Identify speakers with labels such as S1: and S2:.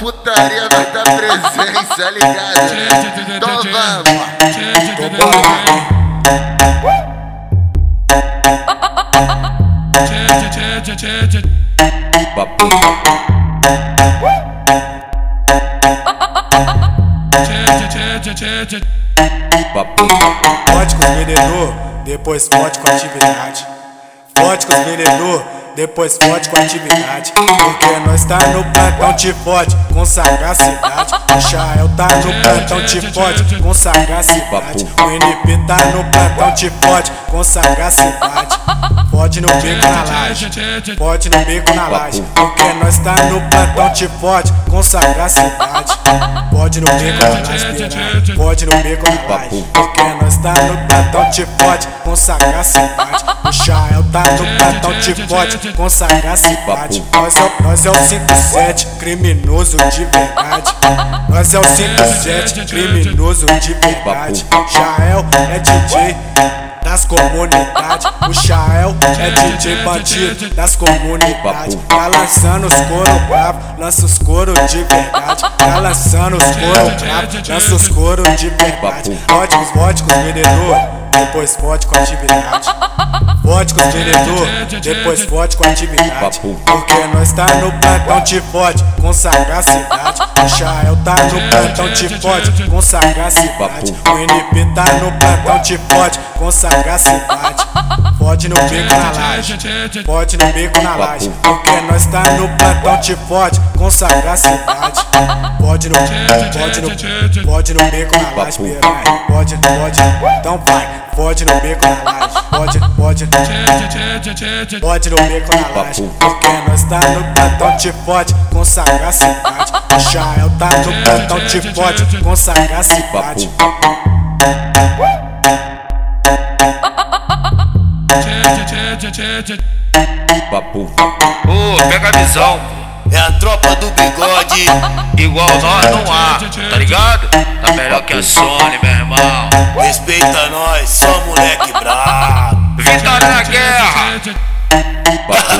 S1: putaria estar tá presença, ligado? Então vamos.
S2: Papo. Papo.
S3: Pode com o vendedor, depois pode com atividade. Pode com o vendedor depois fode com atividade. Porque nós tá no plantão te fode com sagacidade. O Chael tá no plantão te fode com sagacidade. O NP tá no plantão te fode com sagacidade. Pode no beco na laje, pode no beco na laje. Porque nós tá no plantão te fode com sagacidade. Pode no beco na laje, pode no beco na laje. Porque nós tá no plantão te fode com sagacidade. O Chael tá no plantão te fode com sagacidade. Nós é, nós é o 57, criminoso de verdade. Nós é o 57, criminoso de verdade. Jael é DJ das comunidades. O Chael é DJ bandido das comunidades. Tá lançando os coro bravo, lança os coro de verdade. Tá lançando os coro bravo, lança os coro de verdade. Vodka, os vodka, vendedor depois com atividade. Fode com os vendedor, depois fode com atividade. Porque nós tá no plantão te fode com sagacidade. O Chael tá no plantão te fode com sagacidade. O NP tá no plantão te fode com sagacidade. Fode no beco na laje, fode no beco na laje. Porque nós tá no plantão te fode com sagacidade. Pode no, pode no, pode no beco na laje. Pode, pode, então vai. Pode no beco na laje, pode, pode, pode no beco na laje. Porque nós tá no plantão te fode com sagacidade. O Chael tá no plantão te fode com sagacidade.
S2: Papo.
S4: Ô, pega a visão. É a tropa do bigode, igual nós não há, tá ligado? Né? melhor que a Sony, meu irmão.
S5: Respeita nós, só moleque brabo.
S4: Vitória na guerra. É, é.